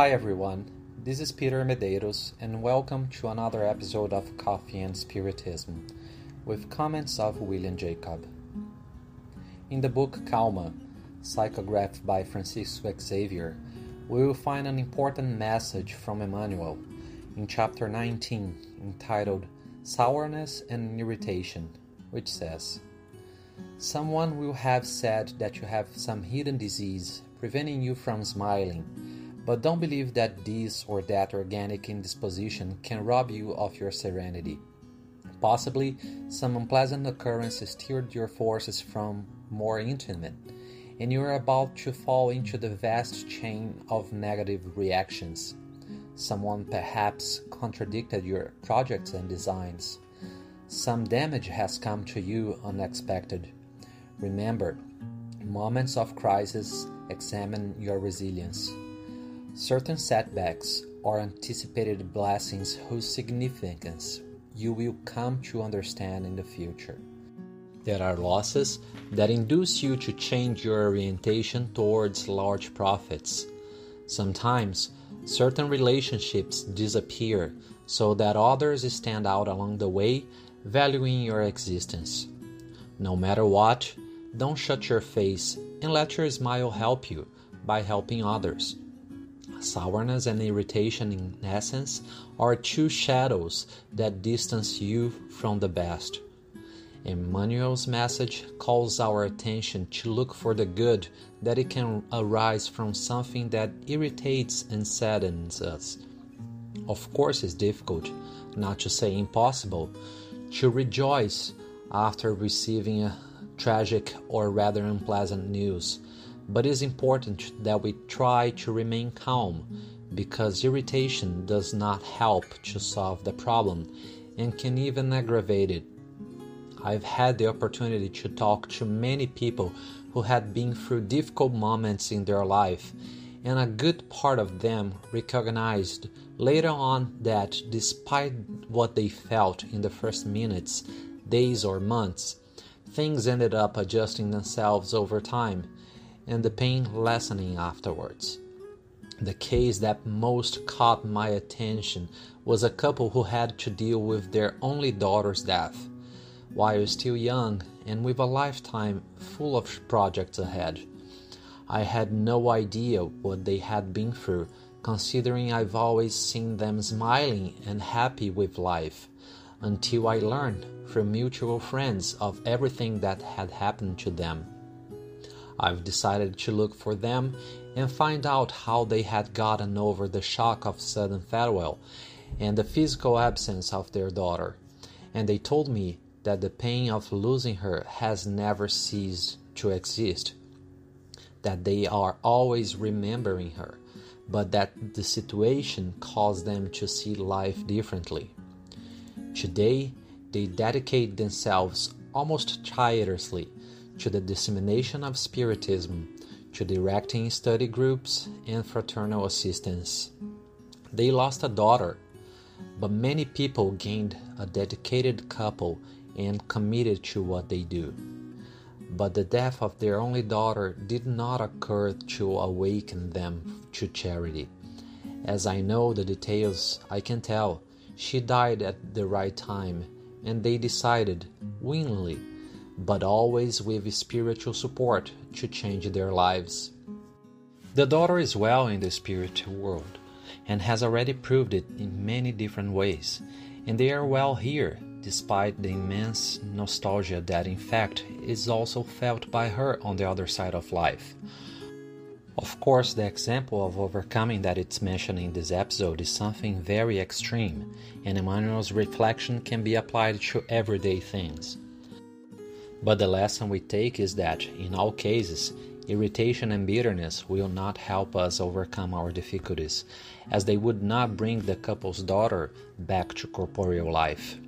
Hi everyone, this is Peter Medeiros, and welcome to another episode of Coffee and Spiritism with comments of William Jacob. In the book Calma, psychographed by Francisco Xavier, we will find an important message from Emmanuel in chapter 19 entitled Sourness and Irritation, which says, Someone will have said that you have some hidden disease preventing you from smiling, but don't believe that this or that organic indisposition can rob you of your serenity. Possibly, some unpleasant occurrence steered your forces from more intimate, and you are about to fall into the vast chain of negative reactions. Someone perhaps contradicted your projects and designs. Some damage has come to you unexpected. Remember, moments of crisis examine your resilience. Certain setbacks are anticipated blessings whose significance you will come to understand in the future. There are losses that induce you to change your orientation towards large profits. Sometimes, certain relationships disappear so that others stand out along the way, valuing your existence. No matter what, don't shut your face and let your smile help you by helping others. Sourness and irritation, in essence, are two shadows that distance you from the best. Emmanuel's message calls our attention to look for the good that it can arise from something that irritates and saddens us. Of course, it's difficult, not to say impossible, to rejoice after receiving a tragic or rather unpleasant news, but it is important that we try to remain calm because irritation does not help to solve the problem and can even aggravate it. I've had the opportunity to talk to many people who had been through difficult moments in their life, and a good part of them recognized later on that despite what they felt in the first minutes, days, or months, things ended up adjusting themselves over time and the pain lessening afterwards. The case that most caught my attention was a couple who had to deal with their only daughter's death while still young and with a lifetime full of projects ahead. I had no idea what they had been through, considering I've always seen them smiling and happy with life, until I learned from mutual friends of everything that had happened to them. I've decided to look for them and find out how they had gotten over the shock of sudden farewell and the physical absence of their daughter, and they told me that the pain of losing her has never ceased to exist, that they are always remembering her, but that the situation caused them to see life differently. Today, they dedicate themselves almost tirelessly to the dissemination of Spiritism, to directing study groups and fraternal assistance. They lost a daughter, but many people gained a dedicated couple and committed to what they do. But the death of their only daughter did not occur to awaken them to charity. As I know the details, I can tell she died at the right time, and they decided, willingly, but always with spiritual support, to change their lives. The daughter is well in the spiritual world and has already proved it in many different ways, and they are well here despite the immense nostalgia that, in fact, is also felt by her on the other side of life. Of course, the example of overcoming that it's mentioned in this episode is something very extreme, and Emmanuel's reflection can be applied to everyday things. But the lesson we take is that, in all cases, irritation and bitterness will not help us overcome our difficulties, as they would not bring the couple's daughter back to corporeal life.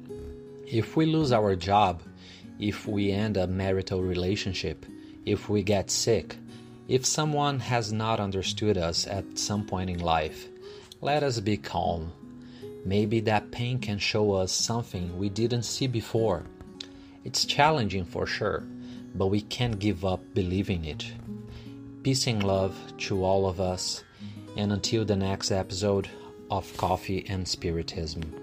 If we lose our job, if we end a marital relationship, if we get sick, if someone has not understood us at some point in life, let us be calm. Maybe that pain can show us something we didn't see before. It's challenging for sure, but we can't give up believing it. Peace and love to all of us, And until the next episode of Coffee and Spiritism.